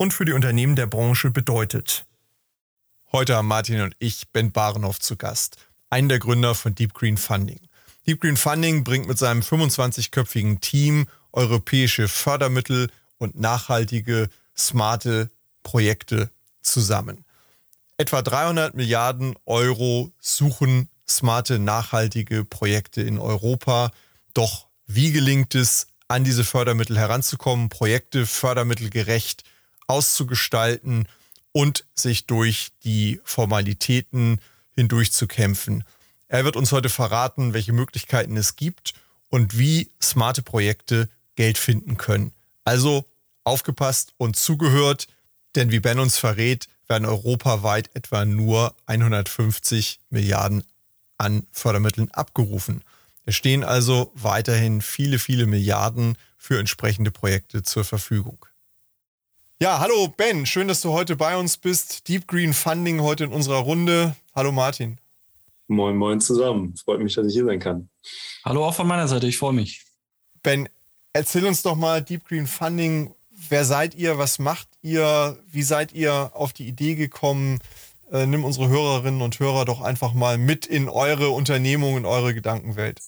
und für die Unternehmen der Branche bedeutet. Heute haben Martin und ich Ben Barenhoff zu Gast, einen der Gründer von Deep Green Funding. Deep Green Funding bringt mit seinem 25-köpfigen Team europäische Fördermittel und nachhaltige, smarte Projekte zusammen. Etwa 300 Milliarden Euro suchen smarte, nachhaltige Projekte in Europa. Doch wie gelingt es, an diese Fördermittel heranzukommen, Projekte fördermittelgerecht auszugestalten und sich durch die Formalitäten hindurchzukämpfen? Er wird uns heute verraten, welche Möglichkeiten es gibt und wie smarte Projekte Geld finden können. Also aufgepasst und zugehört, denn wie Ben uns verrät, werden europaweit etwa nur 150 Milliarden an Fördermitteln abgerufen. Es stehen also weiterhin viele, viele Milliarden für entsprechende Projekte zur Verfügung. Ja, hallo Ben, schön, dass du heute bei uns bist. Deep Green Funding heute in unserer Runde. Hallo Martin. Moin, moin zusammen. Freut mich, dass ich hier sein kann. Hallo auch von meiner Seite, ich freue mich. Ben, erzähl uns doch mal Deep Green Funding. Wer seid ihr? Was macht ihr? Wie seid ihr auf die Idee gekommen? Äh, nimm unsere Hörerinnen und Hörer doch einfach mal mit in eure Unternehmung, in eure Gedankenwelt.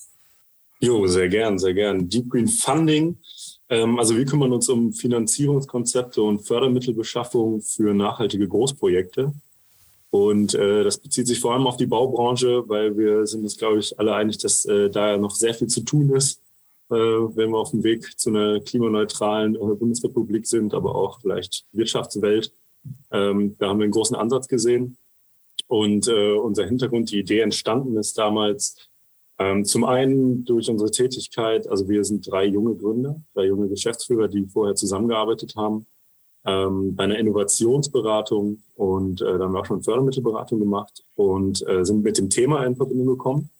Jo, sehr gern, sehr gern. Deep Green Funding. Ähm, also wir kümmern uns um Finanzierungskonzepte und Fördermittelbeschaffung für nachhaltige Großprojekte. Und äh, das bezieht sich vor allem auf die Baubranche, weil wir sind uns, glaube ich, alle einig, dass äh, da noch sehr viel zu tun ist, äh, wenn wir auf dem Weg zu einer klimaneutralen äh, Bundesrepublik sind, aber auch vielleicht Wirtschaftswelt. Ähm, da haben wir einen großen Ansatz gesehen. Und äh, unser Hintergrund, die Idee entstanden ist damals ähm, zum einen durch unsere Tätigkeit, also wir sind drei junge Gründer, drei junge Geschäftsführer, die vorher zusammengearbeitet haben ähm, bei einer Innovationsberatung und äh, da haben wir auch schon Fördermittelberatung gemacht und äh, sind mit dem Thema in Verbindung gekommen.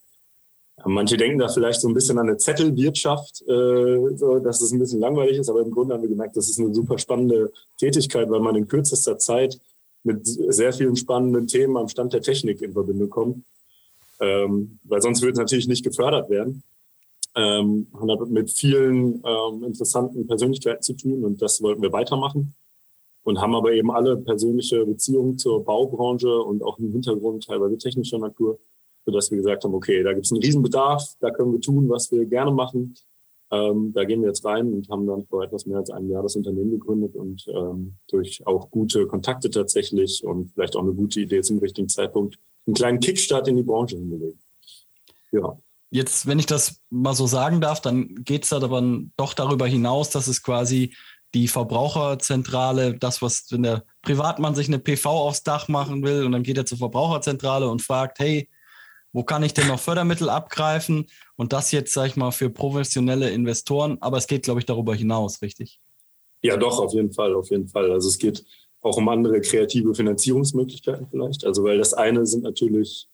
Manche denken da vielleicht so ein bisschen an eine Zettelwirtschaft, äh, so, dass es ein bisschen langweilig ist, aber im Grunde haben wir gemerkt, das ist eine super spannende Tätigkeit, weil man in kürzester Zeit mit sehr vielen spannenden Themen am Stand der Technik in Verbindung kommt. Ähm, weil sonst würde es natürlich nicht gefördert werden. Ähm, hat mit vielen ähm, interessanten Persönlichkeiten zu tun und das wollten wir weitermachen und haben aber eben alle persönliche Beziehungen zur Baubranche und auch im Hintergrund teilweise technischer Natur sodass wir gesagt haben, okay, da gibt es einen Riesenbedarf, da können wir tun, was wir gerne machen. Ähm, da gehen wir jetzt rein und haben dann vor etwas mehr als einem Jahr das Unternehmen gegründet und ähm, durch auch gute Kontakte tatsächlich und vielleicht auch eine gute Idee zum richtigen Zeitpunkt einen kleinen Kickstart in die Branche hingelegt. Ja. Jetzt, wenn ich das mal so sagen darf, dann geht es da aber doch darüber hinaus, dass es quasi die Verbraucherzentrale, das, was, wenn der Privatmann sich eine PV aufs Dach machen will und dann geht er zur Verbraucherzentrale und fragt, hey, wo kann ich denn noch Fördermittel abgreifen? Und das jetzt, sage ich mal, für professionelle Investoren. Aber es geht, glaube ich, darüber hinaus, richtig? Ja, doch, auf jeden Fall, auf jeden Fall. Also es geht auch um andere kreative Finanzierungsmöglichkeiten vielleicht. Also weil das eine sind natürlich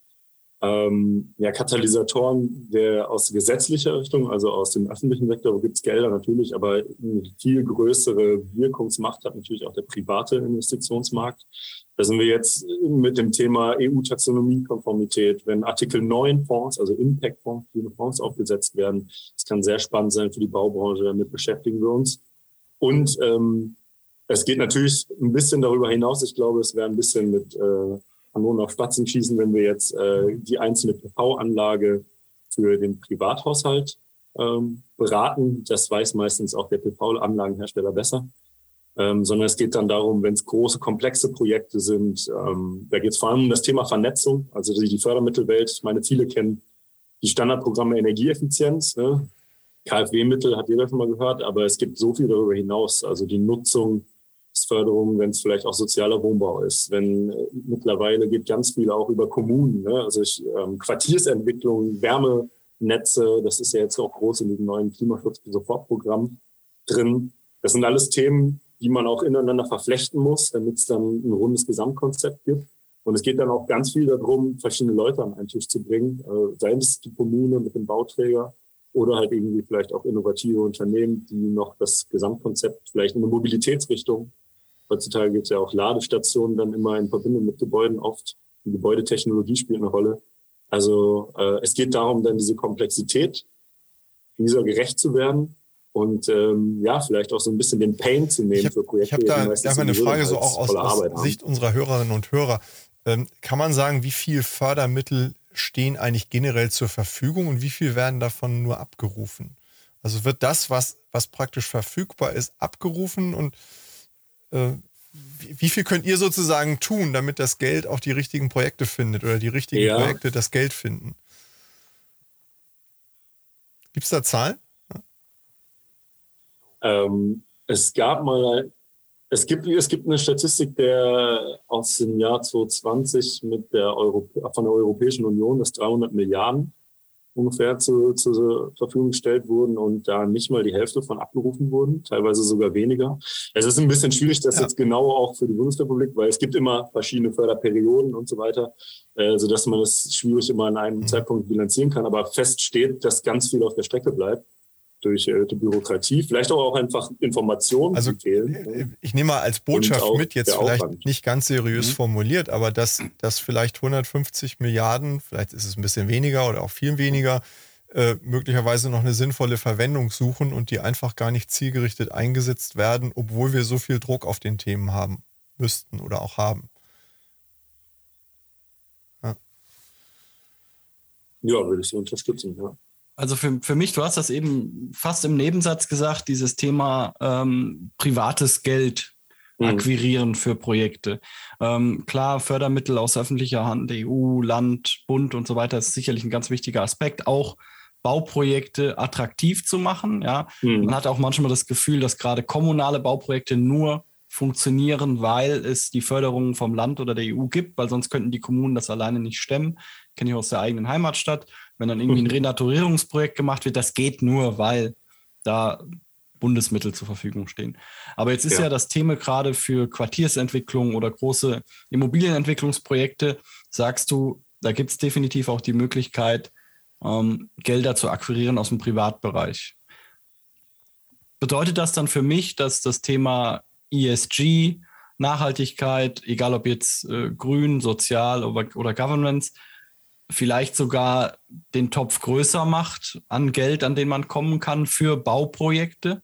ähm, ja, Katalysatoren der aus gesetzlicher Richtung, also aus dem öffentlichen Sektor, wo gibt es Gelder natürlich, aber eine viel größere Wirkungsmacht hat natürlich auch der private Investitionsmarkt. Da sind wir jetzt mit dem Thema EU-Taxonomie-Konformität. Wenn Artikel 9 Fonds, also Impact-Fonds, Fonds aufgesetzt werden, das kann sehr spannend sein für die Baubranche, damit beschäftigen wir uns. Und ähm, es geht natürlich ein bisschen darüber hinaus. Ich glaube, es wäre ein bisschen mit äh, Kanonen auf Spatzen schießen, wenn wir jetzt äh, die einzelne PV-Anlage für den Privathaushalt ähm, beraten. Das weiß meistens auch der PV-Anlagenhersteller besser. Ähm, sondern es geht dann darum, wenn es große, komplexe Projekte sind, ähm, da geht es vor allem um das Thema Vernetzung, also die, die Fördermittelwelt. Meine Ziele kennen die Standardprogramme Energieeffizienz. Ne? KfW-Mittel hat jeder schon mal gehört, aber es gibt so viel darüber hinaus, also die Nutzung Förderung, wenn es vielleicht auch sozialer Wohnbau ist. Wenn äh, mittlerweile geht ganz viel auch über Kommunen, ne? also ich, ähm, Quartiersentwicklung, Wärmenetze, das ist ja jetzt auch groß in diesem neuen Klimaschutz-Sofortprogramm drin. Das sind alles Themen, die man auch ineinander verflechten muss, damit es dann ein rundes Gesamtkonzept gibt. Und es geht dann auch ganz viel darum, verschiedene Leute an einen Tisch zu bringen, äh, sei es die Kommune mit dem Bauträger oder halt irgendwie vielleicht auch innovative Unternehmen, die noch das Gesamtkonzept vielleicht in eine Mobilitätsrichtung. Heutzutage gibt es ja auch Ladestationen dann immer in Verbindung mit Gebäuden oft. Die Gebäudetechnologie spielt eine Rolle. Also äh, es geht darum, dann diese Komplexität dieser gerecht zu werden und ähm, ja, vielleicht auch so ein bisschen den Pain zu nehmen hab, für Projekte. Ich habe da, da eine Frage so auch aus, aus Sicht unserer Hörerinnen und Hörer. Ähm, kann man sagen, wie viel Fördermittel stehen eigentlich generell zur Verfügung und wie viel werden davon nur abgerufen? Also wird das, was, was praktisch verfügbar ist, abgerufen und äh, wie viel könnt ihr sozusagen tun, damit das Geld auch die richtigen Projekte findet oder die richtigen ja. Projekte das Geld finden? Gibt es da Zahlen? Ähm, es gab mal, es gibt, es gibt eine Statistik der aus dem Jahr 2020 mit der Europä von der Europäischen Union, dass 300 Milliarden ungefähr zu, zur Verfügung gestellt wurden und da nicht mal die Hälfte von abgerufen wurden, teilweise sogar weniger. Es ist ein bisschen schwierig, das ja. jetzt genau auch für die Bundesrepublik, weil es gibt immer verschiedene Förderperioden und so weiter, äh, sodass man das schwierig immer an einem mhm. Zeitpunkt bilanzieren kann. Aber fest steht, dass ganz viel auf der Strecke bleibt durch äh, die Bürokratie, vielleicht auch einfach Informationen also, fehlen. Äh, ich nehme mal als Botschaft mit, jetzt vielleicht Aufwand. nicht ganz seriös mhm. formuliert, aber dass, dass vielleicht 150 Milliarden, vielleicht ist es ein bisschen weniger oder auch viel weniger, äh, möglicherweise noch eine sinnvolle Verwendung suchen und die einfach gar nicht zielgerichtet eingesetzt werden, obwohl wir so viel Druck auf den Themen haben müssten oder auch haben. Ja, ja würde ich so unterstützen, ja. Also für, für mich, du hast das eben fast im Nebensatz gesagt, dieses Thema ähm, privates Geld mhm. akquirieren für Projekte. Ähm, klar, Fördermittel aus öffentlicher Hand, EU, Land, Bund und so weiter ist sicherlich ein ganz wichtiger Aspekt. Auch Bauprojekte attraktiv zu machen. Ja, mhm. man hat auch manchmal das Gefühl, dass gerade kommunale Bauprojekte nur funktionieren, weil es die Förderungen vom Land oder der EU gibt, weil sonst könnten die Kommunen das alleine nicht stemmen. Kenne ich aus der eigenen Heimatstadt wenn dann irgendwie ein Renaturierungsprojekt gemacht wird, das geht nur, weil da Bundesmittel zur Verfügung stehen. Aber jetzt ist ja, ja das Thema gerade für Quartiersentwicklung oder große Immobilienentwicklungsprojekte, sagst du, da gibt es definitiv auch die Möglichkeit, ähm, Gelder zu akquirieren aus dem Privatbereich. Bedeutet das dann für mich, dass das Thema ESG, Nachhaltigkeit, egal ob jetzt äh, grün, sozial oder, oder Governance, vielleicht sogar den Topf größer macht an Geld, an den man kommen kann für Bauprojekte?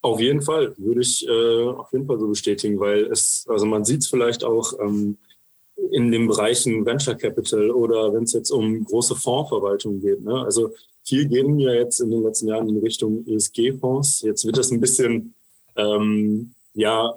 Auf jeden Fall, würde ich äh, auf jeden Fall so bestätigen, weil es, also man sieht es vielleicht auch ähm, in den Bereichen Venture Capital oder wenn es jetzt um große Fondsverwaltung geht. Ne? Also viel gehen wir jetzt in den letzten Jahren in Richtung ESG-Fonds. Jetzt wird das ein bisschen ähm, ja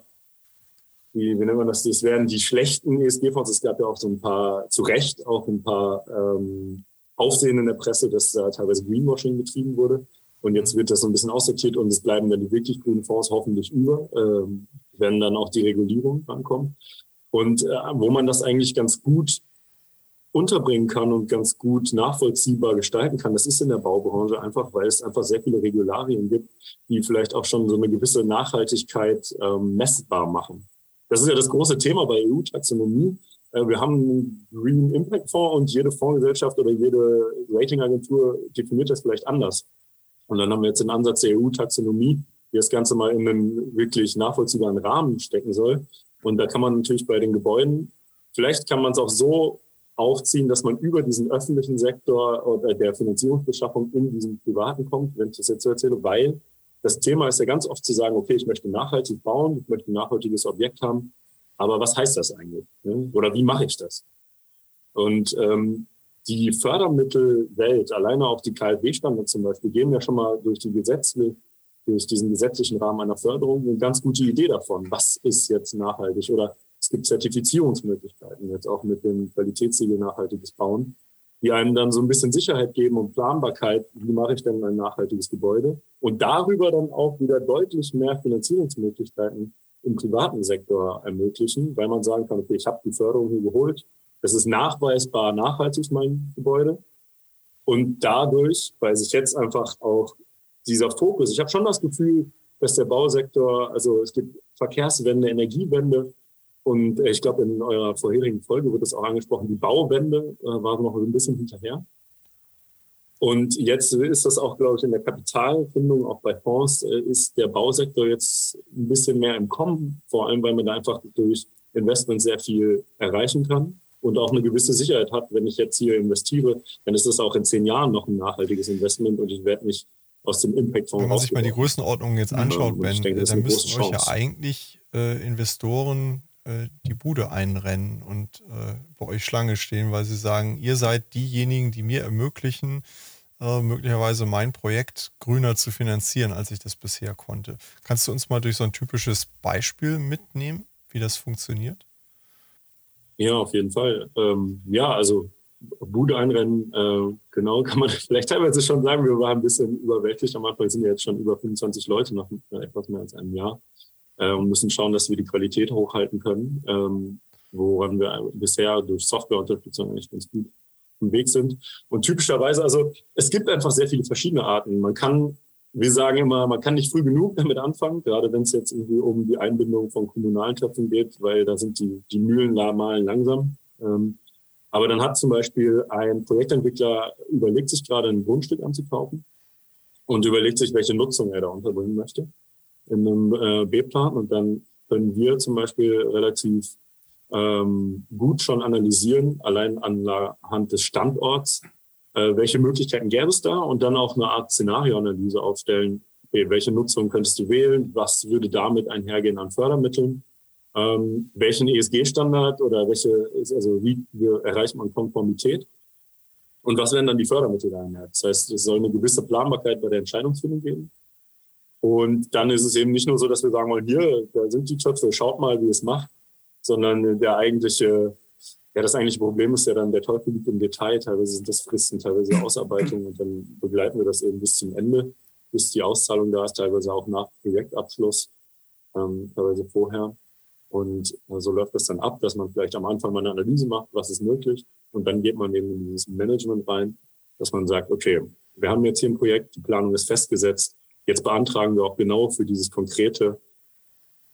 die, wie nennt man das, das wären die schlechten ESG-Fonds. Es gab ja auch so ein paar, zu Recht auch ein paar ähm, Aufsehen in der Presse, dass da teilweise Greenwashing betrieben wurde. Und jetzt wird das so ein bisschen aussortiert und es bleiben dann die wirklich grünen Fonds hoffentlich über, ähm, wenn dann auch die Regulierung rankommt. Und äh, wo man das eigentlich ganz gut unterbringen kann und ganz gut nachvollziehbar gestalten kann, das ist in der Baubranche einfach, weil es einfach sehr viele Regularien gibt, die vielleicht auch schon so eine gewisse Nachhaltigkeit ähm, messbar machen. Das ist ja das große Thema bei EU-Taxonomie. Äh, wir haben einen Green Impact Fonds und jede Fondsgesellschaft oder jede Ratingagentur definiert das vielleicht anders. Und dann haben wir jetzt den Ansatz der EU-Taxonomie, die das Ganze mal in einen wirklich nachvollziehbaren Rahmen stecken soll. Und da kann man natürlich bei den Gebäuden, vielleicht kann man es auch so aufziehen, dass man über diesen öffentlichen Sektor oder der Finanzierungsbeschaffung in diesen privaten kommt, wenn ich das jetzt so erzähle, weil das Thema ist ja ganz oft zu sagen, okay, ich möchte nachhaltig bauen, ich möchte ein nachhaltiges Objekt haben, aber was heißt das eigentlich? Ne? Oder wie mache ich das? Und ähm, die Fördermittelwelt, alleine auch die KfW-Standards zum Beispiel, geben ja schon mal durch die Gesetze, durch diesen gesetzlichen Rahmen einer Förderung eine ganz gute Idee davon, was ist jetzt nachhaltig. Oder es gibt Zertifizierungsmöglichkeiten, jetzt auch mit dem Qualitätssiegel nachhaltiges Bauen die einem dann so ein bisschen Sicherheit geben und Planbarkeit, wie mache ich denn ein nachhaltiges Gebäude? Und darüber dann auch wieder deutlich mehr Finanzierungsmöglichkeiten im privaten Sektor ermöglichen, weil man sagen kann, okay, ich habe die Förderung hier geholt, es ist nachweisbar nachhaltig, mein Gebäude. Und dadurch, weil sich jetzt einfach auch dieser Fokus, ich habe schon das Gefühl, dass der Bausektor, also es gibt Verkehrswende, Energiewende und ich glaube, in eurer vorherigen Folge wird es auch angesprochen, die Bauwende äh, war noch ein bisschen hinterher. Und jetzt ist das auch, glaube ich, in der Kapitalfindung, auch bei Fonds, äh, ist der Bausektor jetzt ein bisschen mehr im Kommen, vor allem weil man da einfach durch Investment sehr viel erreichen kann und auch eine gewisse Sicherheit hat, wenn ich jetzt hier investiere, dann ist das auch in zehn Jahren noch ein nachhaltiges Investment und ich werde nicht aus dem Impact-Fonds Wenn man sich mal die Größenordnung jetzt anschaut, Ben, denke, dann müssten euch ja eigentlich äh, Investoren äh, die Bude einrennen und äh, bei euch Schlange stehen, weil sie sagen, ihr seid diejenigen, die mir ermöglichen, äh, möglicherweise mein Projekt grüner zu finanzieren, als ich das bisher konnte. Kannst du uns mal durch so ein typisches Beispiel mitnehmen, wie das funktioniert? Ja, auf jeden Fall. Ähm, ja, also Bude einrennen, äh, genau, kann man vielleicht teilweise schon sagen, wir waren ein bisschen überwältigt. Am Anfang sind ja jetzt schon über 25 Leute nach etwas mehr als einem Jahr äh, und müssen schauen, dass wir die Qualität hochhalten können, ähm, woran wir bisher durch Softwareunterstützung eigentlich ganz gut im Weg sind. Und typischerweise, also es gibt einfach sehr viele verschiedene Arten. Man kann, wir sagen immer, man kann nicht früh genug damit anfangen, gerade wenn es jetzt irgendwie um die Einbindung von kommunalen Töpfen geht, weil da sind die, die Mühlen malen langsam. Ähm, aber dann hat zum Beispiel ein Projektentwickler überlegt sich gerade ein Grundstück anzukaufen und überlegt sich, welche Nutzung er da unterbringen möchte in einem äh, B-Plan und dann können wir zum Beispiel relativ ähm, gut schon analysieren, allein anhand des Standorts, äh, welche Möglichkeiten gäbe es da und dann auch eine Art Szenarioanalyse aufstellen, okay, welche Nutzung könntest du wählen, was würde damit einhergehen an Fördermitteln, ähm, welchen ESG-Standard oder welche, also wie, erreicht man Konformität und was wären dann die Fördermittel da einher. Das heißt, es soll eine gewisse Planbarkeit bei der Entscheidungsfindung geben. Und dann ist es eben nicht nur so, dass wir sagen wollen, hier, da sind die Töpfe, schaut mal, wie es macht, sondern der eigentliche, ja, das eigentliche Problem ist ja dann, der Teufel liegt im Detail, teilweise sind das Fristen, teilweise Ausarbeitungen und dann begleiten wir das eben bis zum Ende, bis die Auszahlung da ist, teilweise auch nach Projektabschluss, ähm, teilweise vorher. Und äh, so läuft das dann ab, dass man vielleicht am Anfang mal eine Analyse macht, was ist möglich. Und dann geht man eben in dieses Management rein, dass man sagt, okay, wir haben jetzt hier ein Projekt, die Planung ist festgesetzt, Jetzt beantragen wir auch genau für dieses konkrete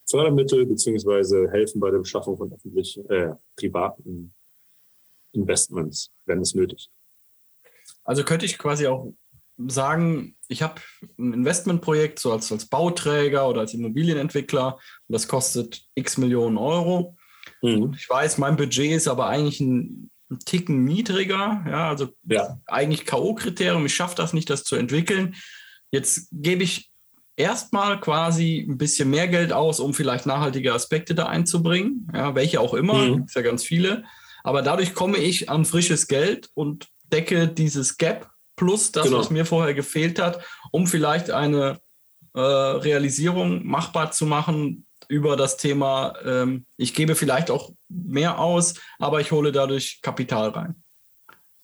Fördermittel beziehungsweise helfen bei der Beschaffung von öffentlichen, äh, privaten Investments, wenn es nötig. Also könnte ich quasi auch sagen, ich habe ein Investmentprojekt so als, als Bauträger oder als Immobilienentwickler und das kostet x Millionen Euro. Mhm. Ich weiß, mein Budget ist aber eigentlich ein, ein Ticken niedriger, ja, also ja. eigentlich K.O.-Kriterium. Ich schaffe das nicht, das zu entwickeln. Jetzt gebe ich erstmal quasi ein bisschen mehr Geld aus, um vielleicht nachhaltige Aspekte da einzubringen, ja, welche auch immer, mhm. gibt es ja ganz viele. Aber dadurch komme ich an frisches Geld und decke dieses Gap plus das, genau. was mir vorher gefehlt hat, um vielleicht eine äh, Realisierung machbar zu machen über das Thema, ähm, ich gebe vielleicht auch mehr aus, aber ich hole dadurch Kapital rein.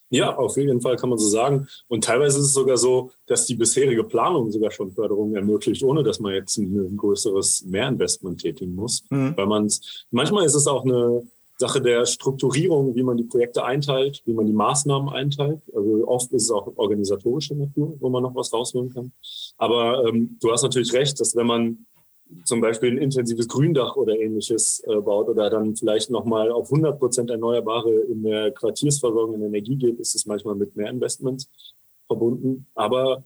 Ja, auf jeden Fall kann man so sagen. Und teilweise ist es sogar so, dass die bisherige Planung sogar schon Förderungen ermöglicht, ohne dass man jetzt ein, größeres Mehrinvestment tätigen muss. Mhm. Weil man manchmal ist es auch eine Sache der Strukturierung, wie man die Projekte einteilt, wie man die Maßnahmen einteilt. Also oft ist es auch organisatorische Natur, wo man noch was rausholen kann. Aber ähm, du hast natürlich recht, dass wenn man zum Beispiel ein intensives Gründach oder ähnliches äh, baut oder dann vielleicht nochmal auf 100 Prozent Erneuerbare in der Quartiersversorgung in Energie geht, ist es manchmal mit mehr Investments verbunden. Aber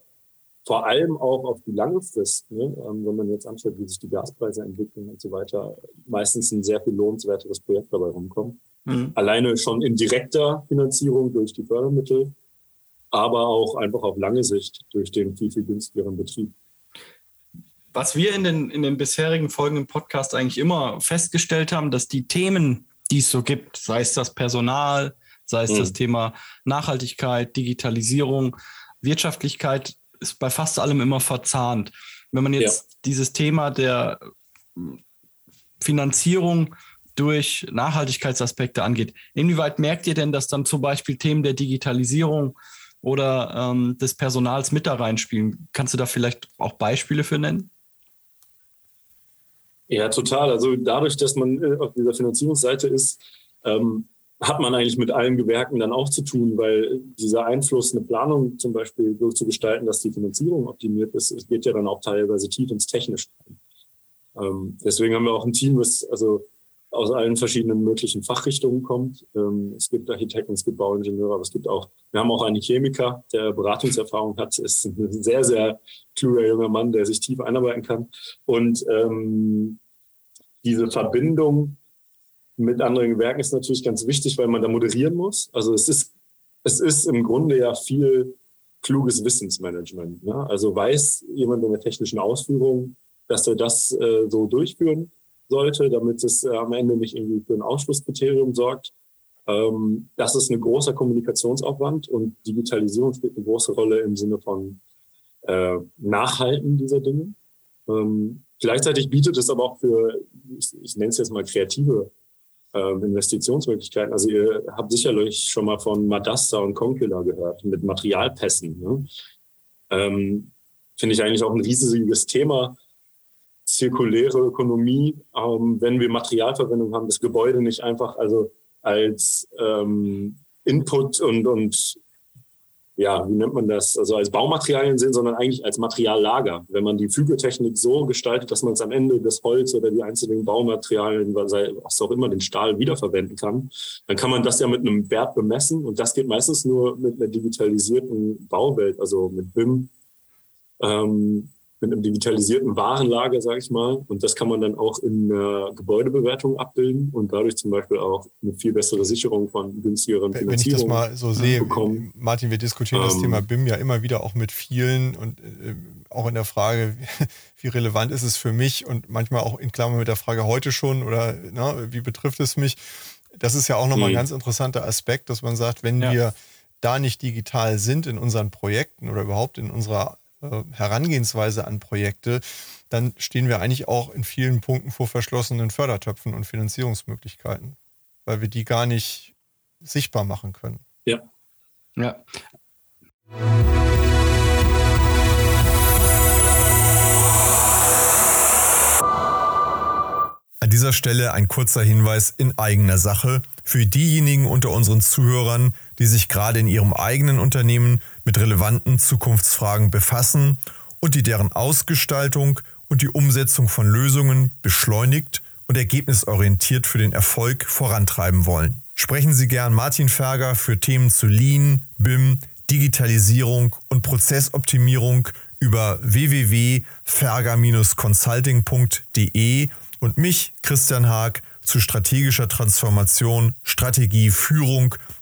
vor allem auch auf die lange Frist, ne? ähm, wenn man jetzt anschaut, wie sich die Gaspreise entwickeln und so weiter, meistens ein sehr viel lohnenswerteres Projekt dabei rumkommt. Mhm. Alleine schon in direkter Finanzierung durch die Fördermittel, aber auch einfach auf lange Sicht durch den viel, viel günstigeren Betrieb was wir in den, in den bisherigen Folgen im Podcast eigentlich immer festgestellt haben, dass die Themen, die es so gibt, sei es das Personal, sei es mhm. das Thema Nachhaltigkeit, Digitalisierung, Wirtschaftlichkeit, ist bei fast allem immer verzahnt. Wenn man jetzt ja. dieses Thema der Finanzierung durch Nachhaltigkeitsaspekte angeht, inwieweit merkt ihr denn, dass dann zum Beispiel Themen der Digitalisierung oder ähm, des Personals mit da reinspielen? Kannst du da vielleicht auch Beispiele für nennen? Ja, total. Also dadurch, dass man äh, auf dieser Finanzierungsseite ist, ähm, hat man eigentlich mit allen Gewerken dann auch zu tun, weil dieser Einfluss, eine Planung zum Beispiel so zu gestalten, dass die Finanzierung optimiert ist, es geht ja dann auch teilweise tief ins Technische. Ähm, deswegen haben wir auch ein Team, was also aus allen verschiedenen möglichen Fachrichtungen kommt. Ähm, es gibt Architekten, es gibt Bauingenieure, aber es gibt auch, wir haben auch einen Chemiker, der Beratungserfahrung hat, ist ein sehr, sehr kluger junger Mann, der sich tief einarbeiten kann. Und ähm, diese Verbindung mit anderen Gewerken ist natürlich ganz wichtig, weil man da moderieren muss. Also es ist, es ist im Grunde ja viel kluges Wissensmanagement. Ne? Also weiß jemand in der technischen Ausführung, dass er das äh, so durchführen sollte, damit es äh, am Ende nicht irgendwie für ein Ausschlusskriterium sorgt. Ähm, das ist ein großer Kommunikationsaufwand und Digitalisierung spielt eine große Rolle im Sinne von äh, Nachhalten dieser Dinge. Ähm, gleichzeitig bietet es aber auch für, ich, ich nenne es jetzt mal kreative ähm, Investitionsmöglichkeiten. Also ihr habt sicherlich schon mal von Madasta und Concula gehört mit Materialpässen. Ne? Ähm, Finde ich eigentlich auch ein riesiges Thema. Zirkuläre Ökonomie, ähm, wenn wir Materialverwendung haben, das Gebäude nicht einfach also als ähm, Input und, und ja, wie nennt man das, also als Baumaterialien sehen, sondern eigentlich als Materiallager. Wenn man die Fügetechnik so gestaltet, dass man es am Ende das Holz oder die einzelnen Baumaterialien, was auch immer, den Stahl wiederverwenden kann, dann kann man das ja mit einem Wert bemessen und das geht meistens nur mit einer digitalisierten Bauwelt, also mit BIM. Ähm, mit einem digitalisierten Warenlager, sage ich mal. Und das kann man dann auch in der Gebäudebewertung abbilden und dadurch zum Beispiel auch eine viel bessere Sicherung von günstigeren Finanzierungen Wenn ich das mal so sehe, bekommen. Martin, wir diskutieren ähm, das Thema BIM ja immer wieder auch mit vielen und äh, auch in der Frage, wie relevant ist es für mich und manchmal auch in Klammern mit der Frage heute schon oder na, ne, wie betrifft es mich. Das ist ja auch nochmal ein mhm. ganz interessanter Aspekt, dass man sagt, wenn ja. wir da nicht digital sind in unseren Projekten oder überhaupt in unserer Herangehensweise an Projekte, dann stehen wir eigentlich auch in vielen Punkten vor verschlossenen Fördertöpfen und Finanzierungsmöglichkeiten, weil wir die gar nicht sichtbar machen können. Ja. Ja. An dieser Stelle ein kurzer Hinweis in eigener Sache für diejenigen unter unseren Zuhörern, die sich gerade in ihrem eigenen Unternehmen mit relevanten Zukunftsfragen befassen und die deren Ausgestaltung und die Umsetzung von Lösungen beschleunigt und ergebnisorientiert für den Erfolg vorantreiben wollen. Sprechen Sie gern Martin Ferger für Themen zu Lean, BIM, Digitalisierung und Prozessoptimierung über www.ferger-consulting.de und mich, Christian Haag, zu strategischer Transformation, Strategie, Führung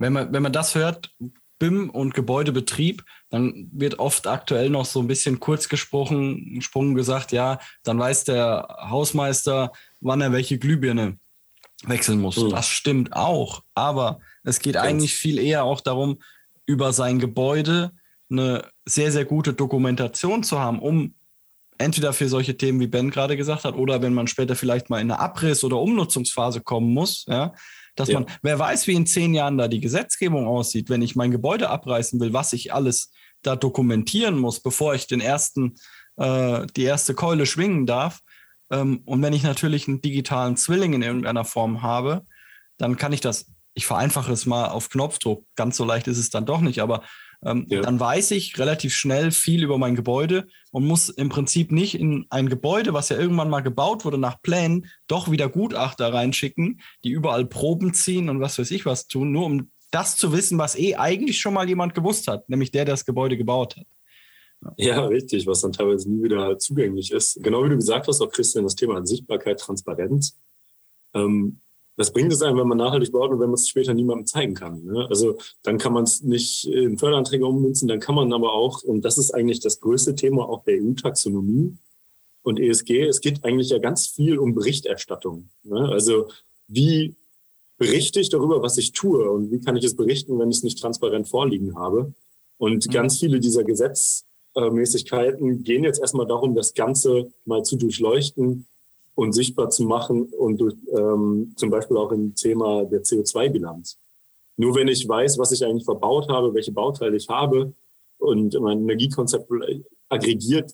Wenn man, wenn man das hört, BIM und Gebäudebetrieb, dann wird oft aktuell noch so ein bisschen kurz gesprochen, gesprungen gesagt, ja, dann weiß der Hausmeister, wann er welche Glühbirne wechseln muss. Mhm. Das stimmt auch, aber es geht Ganz. eigentlich viel eher auch darum, über sein Gebäude eine sehr, sehr gute Dokumentation zu haben, um entweder für solche Themen, wie Ben gerade gesagt hat, oder wenn man später vielleicht mal in eine Abriss- oder Umnutzungsphase kommen muss, ja, dass ja. man, wer weiß, wie in zehn Jahren da die Gesetzgebung aussieht, wenn ich mein Gebäude abreißen will, was ich alles da dokumentieren muss, bevor ich den ersten, äh, die erste Keule schwingen darf. Ähm, und wenn ich natürlich einen digitalen Zwilling in irgendeiner Form habe, dann kann ich das, ich vereinfache es mal auf Knopfdruck, ganz so leicht ist es dann doch nicht, aber ähm, ja. dann weiß ich relativ schnell viel über mein Gebäude und muss im Prinzip nicht in ein Gebäude, was ja irgendwann mal gebaut wurde nach Plänen, doch wieder Gutachter reinschicken, die überall Proben ziehen und was weiß ich was tun, nur um das zu wissen, was eh eigentlich schon mal jemand gewusst hat, nämlich der, der das Gebäude gebaut hat. Ja, richtig, was dann teilweise nie wieder zugänglich ist. Genau wie du gesagt hast, auch Christian, das Thema Sichtbarkeit, Transparenz. Ähm, das bringt es einem, wenn man nachhaltig baut und wenn man es später niemandem zeigen kann. Ne? Also dann kann man es nicht in Förderanträge ummünzen, dann kann man aber auch, und das ist eigentlich das größte Thema auch der EU-Taxonomie, und ESG, es geht eigentlich ja ganz viel um Berichterstattung. Ne? Also wie berichte ich darüber, was ich tue und wie kann ich es berichten, wenn ich es nicht transparent vorliegen habe? Und mhm. ganz viele dieser Gesetzmäßigkeiten gehen jetzt erstmal darum, das Ganze mal zu durchleuchten und sichtbar zu machen und durch, ähm, zum Beispiel auch im Thema der CO2-Bilanz. Nur wenn ich weiß, was ich eigentlich verbaut habe, welche Bauteile ich habe und mein Energiekonzept aggregiert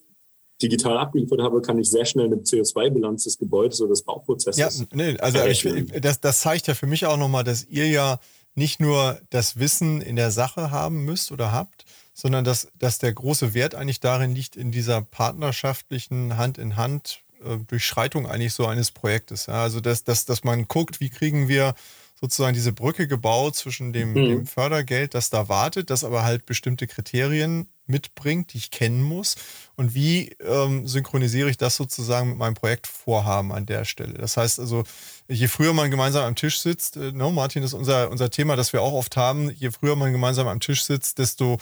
digital abgeliefert habe, kann ich sehr schnell eine CO2-Bilanz des Gebäudes oder des Bauprozesses. Ja, nee, also ich, das, das zeigt ja für mich auch nochmal, dass ihr ja nicht nur das Wissen in der Sache haben müsst oder habt, sondern dass, dass der große Wert eigentlich darin liegt, in dieser partnerschaftlichen Hand in Hand äh, Durchschreitung eigentlich so eines Projektes. Ja? Also dass, dass, dass man guckt, wie kriegen wir sozusagen diese Brücke gebaut zwischen dem, mhm. dem Fördergeld, das da wartet, das aber halt bestimmte Kriterien mitbringt, die ich kennen muss. Und wie ähm, synchronisiere ich das sozusagen mit meinem Projektvorhaben an der Stelle? Das heißt also, je früher man gemeinsam am Tisch sitzt, äh, no, Martin, das ist unser, unser Thema, das wir auch oft haben, je früher man gemeinsam am Tisch sitzt, desto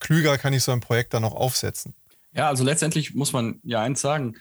klüger kann ich so ein Projekt dann auch aufsetzen. Ja, also letztendlich muss man ja eins sagen,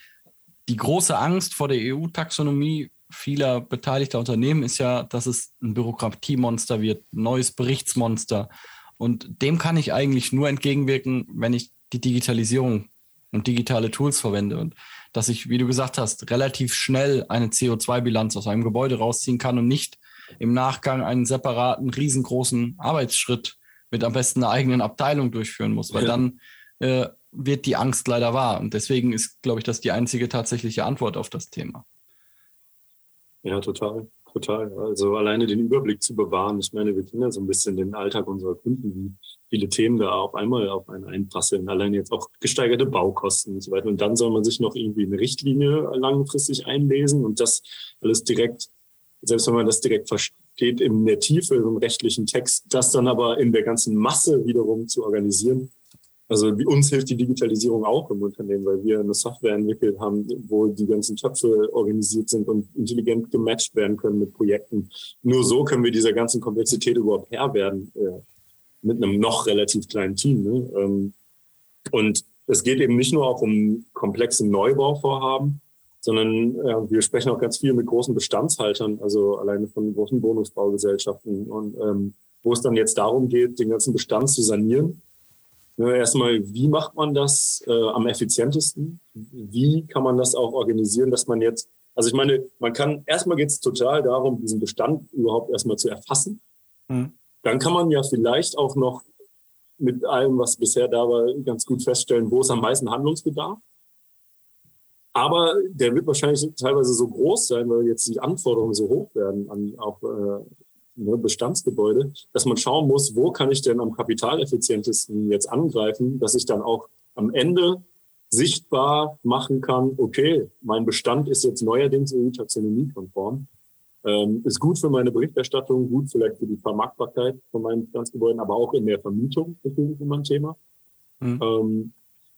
die große Angst vor der EU-Taxonomie vieler beteiligter Unternehmen ist ja, dass es ein Bürokratiemonster wird, ein neues Berichtsmonster. Und dem kann ich eigentlich nur entgegenwirken, wenn ich die Digitalisierung und digitale Tools verwende. Und dass ich, wie du gesagt hast, relativ schnell eine CO2-Bilanz aus einem Gebäude rausziehen kann und nicht im Nachgang einen separaten, riesengroßen Arbeitsschritt mit am besten einer eigenen Abteilung durchführen muss, weil ja. dann äh, wird die Angst leider wahr. Und deswegen ist, glaube ich, das die einzige tatsächliche Antwort auf das Thema. Ja, total, total. Also alleine den Überblick zu bewahren. Ich meine, wir kennen ja so ein bisschen den Alltag unserer Kunden, wie viele Themen da auf einmal auf einen einprasseln. Allein jetzt auch gesteigerte Baukosten und so weiter. Und dann soll man sich noch irgendwie eine Richtlinie langfristig einlesen und das alles direkt, selbst wenn man das direkt versteht, in der Tiefe, im rechtlichen Text, das dann aber in der ganzen Masse wiederum zu organisieren, also uns hilft die Digitalisierung auch im Unternehmen, weil wir eine Software entwickelt haben, wo die ganzen Töpfe organisiert sind und intelligent gematcht werden können mit Projekten. Nur so können wir dieser ganzen Komplexität überhaupt Herr werden, äh, mit einem noch relativ kleinen Team. Ne? Ähm, und es geht eben nicht nur auch um komplexe Neubauvorhaben, sondern äh, wir sprechen auch ganz viel mit großen Bestandshaltern, also alleine von großen Bonusbaugesellschaften und ähm, wo es dann jetzt darum geht, den ganzen Bestand zu sanieren erstmal, wie macht man das äh, am effizientesten? Wie kann man das auch organisieren, dass man jetzt, also ich meine, man kann, erstmal geht es total darum, diesen Bestand überhaupt erstmal zu erfassen. Mhm. Dann kann man ja vielleicht auch noch mit allem, was bisher da war, ganz gut feststellen, wo ist am meisten Handlungsbedarf. Aber der wird wahrscheinlich teilweise so groß sein, weil jetzt die Anforderungen so hoch werden an auch äh, Bestandsgebäude, dass man schauen muss, wo kann ich denn am kapitaleffizientesten jetzt angreifen, dass ich dann auch am Ende sichtbar machen kann, okay, mein Bestand ist jetzt neuerdings EU-Taxonomie-konform, ähm, ist gut für meine Berichterstattung, gut vielleicht für die Vermarktbarkeit von meinen Bestandsgebäuden, aber auch in der Vermietung natürlich immer ein Thema. Mhm. Ähm,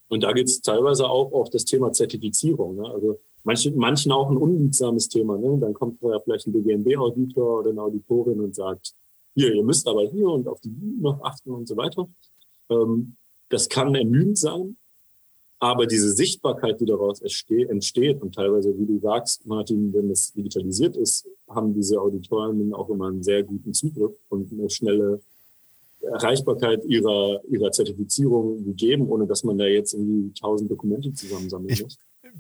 und da geht es teilweise auch auf das Thema Zertifizierung. Ne? Also manchen, manchen auch ein unliebsames Thema. Ne? Dann kommt ja vielleicht ein BGMB-Auditor oder eine Auditorin und sagt, hier, ihr müsst aber hier und auf die noch achten und so weiter. Ähm, das kann ermüdend sein, aber diese Sichtbarkeit, die daraus entsteht und teilweise, wie du sagst, Martin, wenn es digitalisiert ist, haben diese Auditoren auch immer einen sehr guten Zugriff und eine schnelle Erreichbarkeit ihrer, ihrer Zertifizierung gegeben, ohne dass man da jetzt irgendwie tausend Dokumente zusammensammeln muss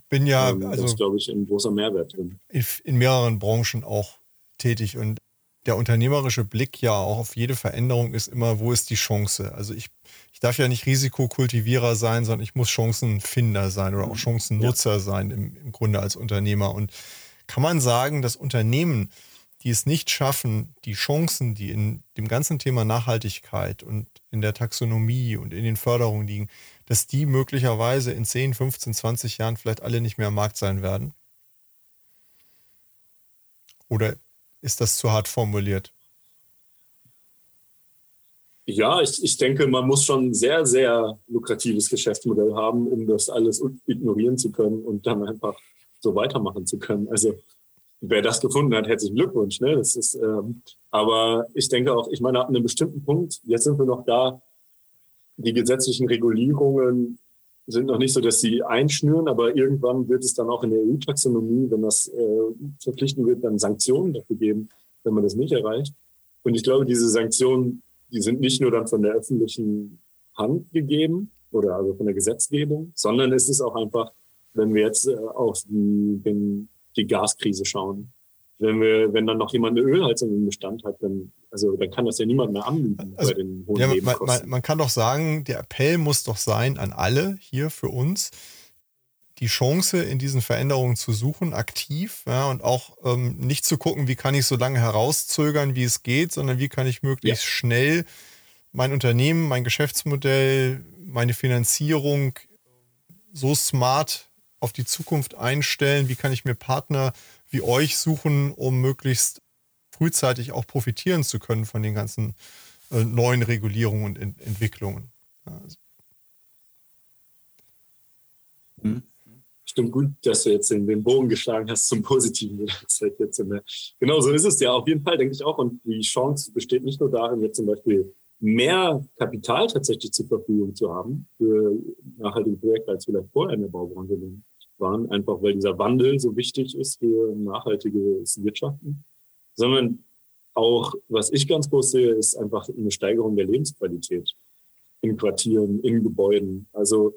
bin ja, ähm, also, das ist, glaube ich, ein großer Mehrwert drin. In mehreren Branchen auch tätig und der unternehmerische Blick ja auch auf jede Veränderung ist immer, wo ist die Chance? Also ich, ich darf ja nicht Risikokultivierer sein, sondern ich muss Chancenfinder sein oder auch mhm. Chancennutzer ja. sein im, im Grunde als Unternehmer. Und kann man sagen, dass Unternehmen, die es nicht schaffen, die Chancen, die in dem ganzen Thema Nachhaltigkeit und in der Taxonomie und in den Förderungen liegen, dass die möglicherweise in 10, 15, 20 Jahren vielleicht alle nicht mehr am Markt sein werden? Oder ist das zu hart formuliert? Ja, ich, ich denke, man muss schon ein sehr, sehr lukratives Geschäftsmodell haben, um das alles ignorieren zu können und dann einfach so weitermachen zu können. Also wer das gefunden hat, herzlichen Glückwunsch. Ne? Das ist, ähm, aber ich denke auch, ich meine, ab einem bestimmten Punkt, jetzt sind wir noch da, die gesetzlichen Regulierungen sind noch nicht so, dass sie einschnüren, aber irgendwann wird es dann auch in der EU-Taxonomie, wenn das äh, verpflichten wird, dann Sanktionen dafür geben, wenn man das nicht erreicht. Und ich glaube, diese Sanktionen, die sind nicht nur dann von der öffentlichen Hand gegeben oder also von der Gesetzgebung, sondern es ist auch einfach, wenn wir jetzt äh, auf die, den, die Gaskrise schauen, wenn wir, wenn dann noch jemand eine Ölheizung im Bestand hat, dann, also dann kann das ja niemand mehr anbieten also, bei den hohen ja, man, man, man, kann doch sagen, der Appell muss doch sein an alle hier für uns, die Chance in diesen Veränderungen zu suchen, aktiv, ja, und auch ähm, nicht zu gucken, wie kann ich so lange herauszögern, wie es geht, sondern wie kann ich möglichst ja. schnell mein Unternehmen, mein Geschäftsmodell, meine Finanzierung so smart auf die Zukunft einstellen, wie kann ich mir Partner wie euch suchen, um möglichst frühzeitig auch profitieren zu können von den ganzen äh, neuen Regulierungen und Ent Entwicklungen. Also. Hm. Stimmt gut, dass du jetzt den, den Bogen geschlagen hast zum Positiven. Halt jetzt der, genau so ist es ja auf jeden Fall, denke ich auch. Und die Chance besteht nicht nur darin, jetzt zum Beispiel mehr Kapital tatsächlich zur Verfügung zu haben für nachhaltige Projekte, als vielleicht vorher in der Baubranche waren, einfach weil dieser Wandel so wichtig ist für nachhaltiges Wirtschaften, sondern auch, was ich ganz groß sehe, ist einfach eine Steigerung der Lebensqualität in Quartieren, in Gebäuden. Also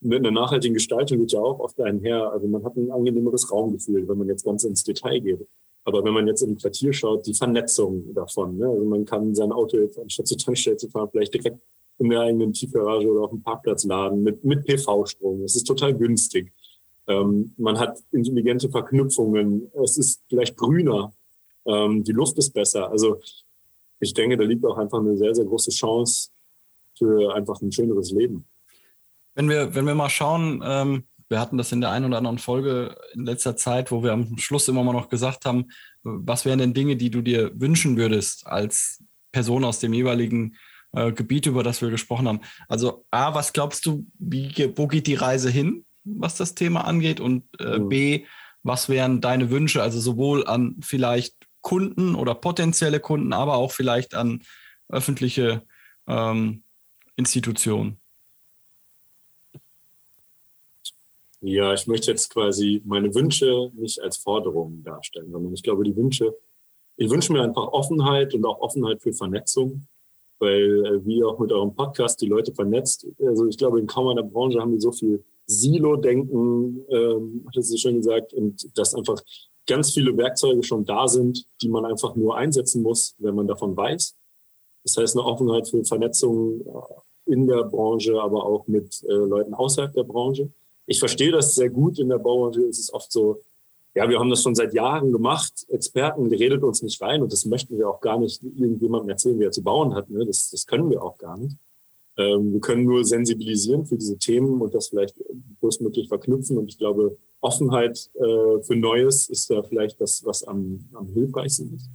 mit einer nachhaltigen Gestaltung geht ja auch oft einher. Also man hat ein angenehmeres Raumgefühl, wenn man jetzt ganz ins Detail geht. Aber wenn man jetzt im Quartier schaut, die Vernetzung davon. Ne? Also man kann sein Auto jetzt anstatt zur Tankstelle zu fahren, vielleicht direkt in der eigenen Tiefgarage oder auf dem Parkplatz laden mit, mit PV-Strom. Das ist total günstig. Ähm, man hat intelligente Verknüpfungen. Es ist vielleicht grüner. Ähm, die Luft ist besser. Also ich denke, da liegt auch einfach eine sehr, sehr große Chance für einfach ein schöneres Leben. Wenn wir, wenn wir mal schauen, ähm, wir hatten das in der einen oder anderen Folge in letzter Zeit, wo wir am Schluss immer mal noch gesagt haben, was wären denn Dinge, die du dir wünschen würdest als Person aus dem jeweiligen äh, Gebiet, über das wir gesprochen haben. Also A, was glaubst du, wie, wo geht die Reise hin? Was das Thema angeht? Und äh, mhm. B, was wären deine Wünsche, also sowohl an vielleicht Kunden oder potenzielle Kunden, aber auch vielleicht an öffentliche ähm, Institutionen? Ja, ich möchte jetzt quasi meine Wünsche nicht als Forderungen darstellen, sondern ich glaube, die Wünsche, ich wünsche mir einfach Offenheit und auch Offenheit für Vernetzung, weil äh, wie auch mit eurem Podcast die Leute vernetzt. Also ich glaube, in kaum einer Branche haben die so viel Silo-Denken, ähm, hat sie schön gesagt, und dass einfach ganz viele Werkzeuge schon da sind, die man einfach nur einsetzen muss, wenn man davon weiß. Das heißt, eine Offenheit für Vernetzung äh, in der Branche, aber auch mit äh, Leuten außerhalb der Branche. Ich verstehe das sehr gut. In der Baubranche ist es oft so, ja, wir haben das schon seit Jahren gemacht. Experten, die redet uns nicht rein und das möchten wir auch gar nicht irgendjemandem erzählen, wie er zu bauen hat. Ne? Das, das können wir auch gar nicht. Ähm, wir können nur sensibilisieren für diese Themen und das vielleicht größtmöglich verknüpfen. Und ich glaube, Offenheit äh, für Neues ist da vielleicht das, was am, am hilfreichsten ist.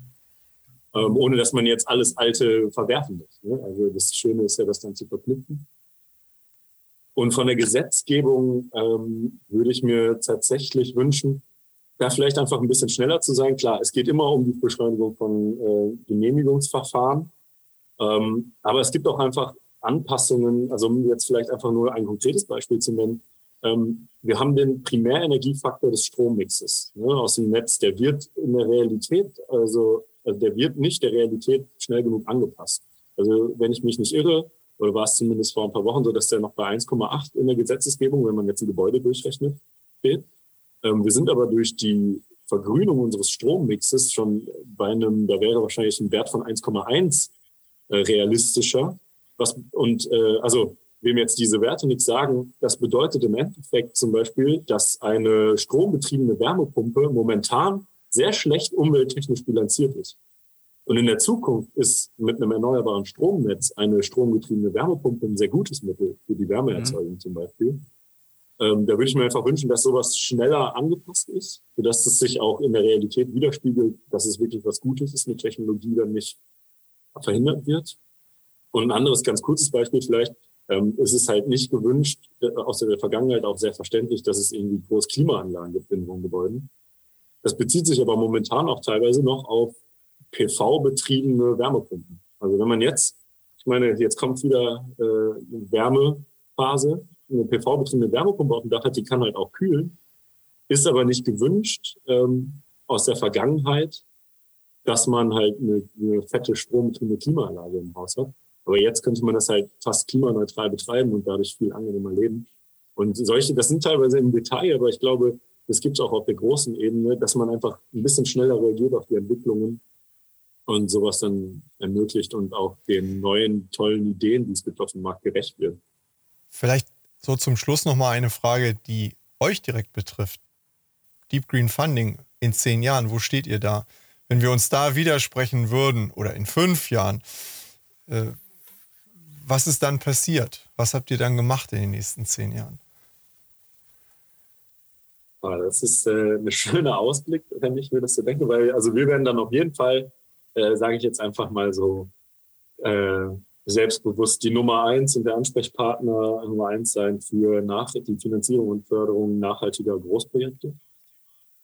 Ähm, ohne dass man jetzt alles Alte verwerfen muss. Ne? Also das Schöne ist ja, das dann zu verknüpfen. Und von der Gesetzgebung ähm, würde ich mir tatsächlich wünschen, da vielleicht einfach ein bisschen schneller zu sein. Klar, es geht immer um die Beschleunigung von äh, Genehmigungsverfahren. Ähm, aber es gibt auch einfach Anpassungen, also um jetzt vielleicht einfach nur ein konkretes Beispiel zu nennen, ähm, wir haben den Primärenergiefaktor des Strommixes ne, aus dem Netz. Der wird in der Realität, also, also der wird nicht der Realität schnell genug angepasst. Also wenn ich mich nicht irre, oder war es zumindest vor ein paar Wochen so, dass der noch bei 1,8 in der Gesetzesgebung, wenn man jetzt ein Gebäude durchrechnet, steht. Ähm, wir sind aber durch die Vergrünung unseres Strommixes schon bei einem, da wäre wahrscheinlich ein Wert von 1,1 äh, realistischer. Was, und äh, also wem jetzt diese Werte nichts sagen, das bedeutet im Endeffekt zum Beispiel, dass eine strombetriebene Wärmepumpe momentan sehr schlecht umwelttechnisch bilanziert ist. Und in der Zukunft ist mit einem erneuerbaren Stromnetz eine stromgetriebene Wärmepumpe ein sehr gutes Mittel für die Wärmeerzeugung mhm. zum Beispiel. Ähm, da würde ich mir einfach wünschen, dass sowas schneller angepasst ist, sodass es sich auch in der Realität widerspiegelt, dass es wirklich was Gutes ist, eine Technologie dann nicht verhindert wird. Und ein anderes ganz kurzes Beispiel vielleicht, ähm, es ist halt nicht gewünscht, äh, aus der Vergangenheit auch sehr verständlich, dass es irgendwie groß Klimaanlagen gibt in Wohngebäuden. Das bezieht sich aber momentan auch teilweise noch auf PV-betriebene Wärmepumpen. Also wenn man jetzt, ich meine, jetzt kommt wieder äh, eine Wärmephase, eine PV-betriebene Wärmepumpe auf dem Dach hat, die kann halt auch kühlen, ist aber nicht gewünscht ähm, aus der Vergangenheit, dass man halt eine, eine fette strombetriebene Klimaanlage im Haus hat. Aber jetzt könnte man das halt fast klimaneutral betreiben und dadurch viel angenehmer leben. Und solche, das sind teilweise im Detail, aber ich glaube, das gibt es auch auf der großen Ebene, dass man einfach ein bisschen schneller reagiert auf die Entwicklungen und sowas dann ermöglicht und auch den neuen tollen Ideen, die es gibt auf dem Markt, gerecht wird. Vielleicht so zum Schluss nochmal eine Frage, die euch direkt betrifft. Deep Green Funding in zehn Jahren, wo steht ihr da? Wenn wir uns da widersprechen würden oder in fünf Jahren, äh, was ist dann passiert? Was habt ihr dann gemacht in den nächsten zehn Jahren? Ah, das ist äh, ein schöner Ausblick, wenn ich mir das so denke, weil also wir werden dann auf jeden Fall, äh, sage ich jetzt einfach mal so, äh, selbstbewusst die Nummer eins und der Ansprechpartner Nummer eins sein für nach die Finanzierung und Förderung nachhaltiger Großprojekte.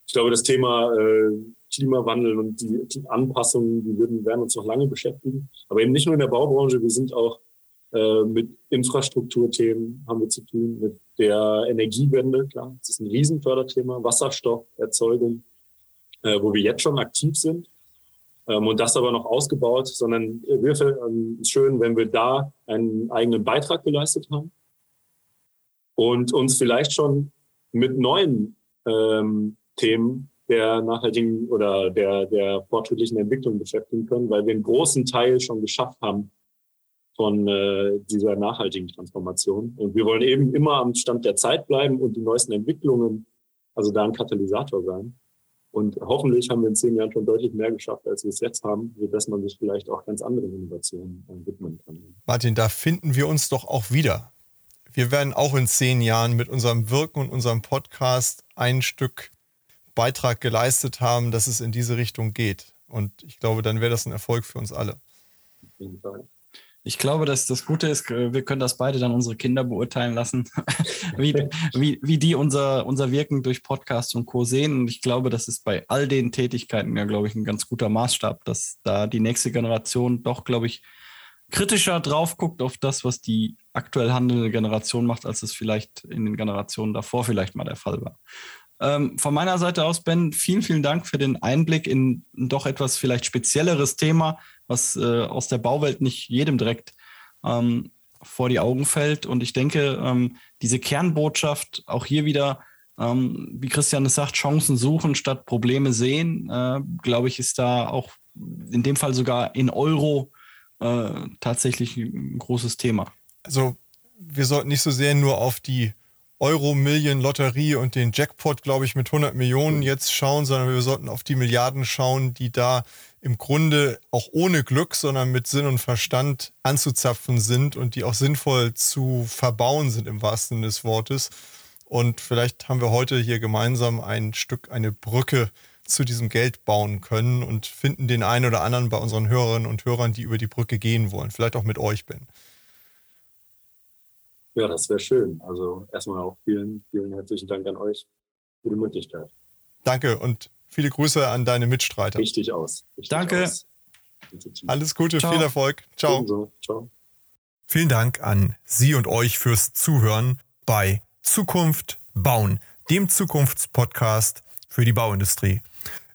Ich glaube, das Thema äh, Klimawandel und die, die Anpassungen, die werden uns noch lange beschäftigen. Aber eben nicht nur in der Baubranche, wir sind auch äh, mit Infrastrukturthemen haben wir zu tun, mit der Energiewende, klar, das ist ein Riesenförderthema, Wasserstofferzeugung, äh, wo wir jetzt schon aktiv sind. Ähm, und das aber noch ausgebaut, sondern wir finden es schön, wenn wir da einen eigenen Beitrag geleistet haben und uns vielleicht schon mit neuen ähm, Themen der nachhaltigen oder der, der fortschrittlichen Entwicklung beschäftigen können, weil wir einen großen Teil schon geschafft haben, von äh, dieser nachhaltigen Transformation. Und wir wollen eben immer am Stand der Zeit bleiben und die neuesten Entwicklungen, also da ein Katalysator sein. Und hoffentlich haben wir in zehn Jahren schon deutlich mehr geschafft, als wir es jetzt haben, sodass man sich vielleicht auch ganz anderen Innovationen äh, widmen kann. Martin, da finden wir uns doch auch wieder. Wir werden auch in zehn Jahren mit unserem Wirken und unserem Podcast ein Stück Beitrag geleistet haben, dass es in diese Richtung geht. Und ich glaube, dann wäre das ein Erfolg für uns alle. Auf jeden Fall. Ich glaube, dass das Gute ist, äh, wir können das beide dann unsere Kinder beurteilen lassen, wie, wie, wie die unser, unser Wirken durch Podcast und Co. sehen. Und ich glaube, das ist bei all den Tätigkeiten ja, glaube ich, ein ganz guter Maßstab, dass da die nächste Generation doch, glaube ich, kritischer drauf guckt auf das, was die aktuell handelnde Generation macht, als es vielleicht in den Generationen davor vielleicht mal der Fall war. Ähm, von meiner Seite aus, Ben, vielen, vielen Dank für den Einblick in ein doch etwas vielleicht spezielleres Thema, was äh, aus der Bauwelt nicht jedem direkt ähm, vor die Augen fällt. Und ich denke, ähm, diese Kernbotschaft auch hier wieder, ähm, wie Christian es sagt, Chancen suchen statt Probleme sehen, äh, glaube ich, ist da auch in dem Fall sogar in Euro äh, tatsächlich ein großes Thema. Also wir sollten nicht so sehr nur auf die Euro-Million-Lotterie und den Jackpot, glaube ich, mit 100 Millionen jetzt schauen, sondern wir sollten auf die Milliarden schauen, die da im Grunde auch ohne Glück, sondern mit Sinn und Verstand anzuzapfen sind und die auch sinnvoll zu verbauen sind im wahrsten Sinne des Wortes. Und vielleicht haben wir heute hier gemeinsam ein Stück, eine Brücke zu diesem Geld bauen können und finden den einen oder anderen bei unseren Hörerinnen und Hörern, die über die Brücke gehen wollen. Vielleicht auch mit euch, Ben. Ja, das wäre schön. Also erstmal auch vielen, vielen herzlichen Dank an euch für die Möglichkeit. Danke und viele Grüße an deine Mitstreiter. Richtig aus. Richtig Danke. Aus. Alles Gute, Ciao. viel Erfolg. Ciao. Ebenso. Ciao. Vielen Dank an Sie und euch fürs Zuhören bei Zukunft bauen, dem Zukunftspodcast für die Bauindustrie.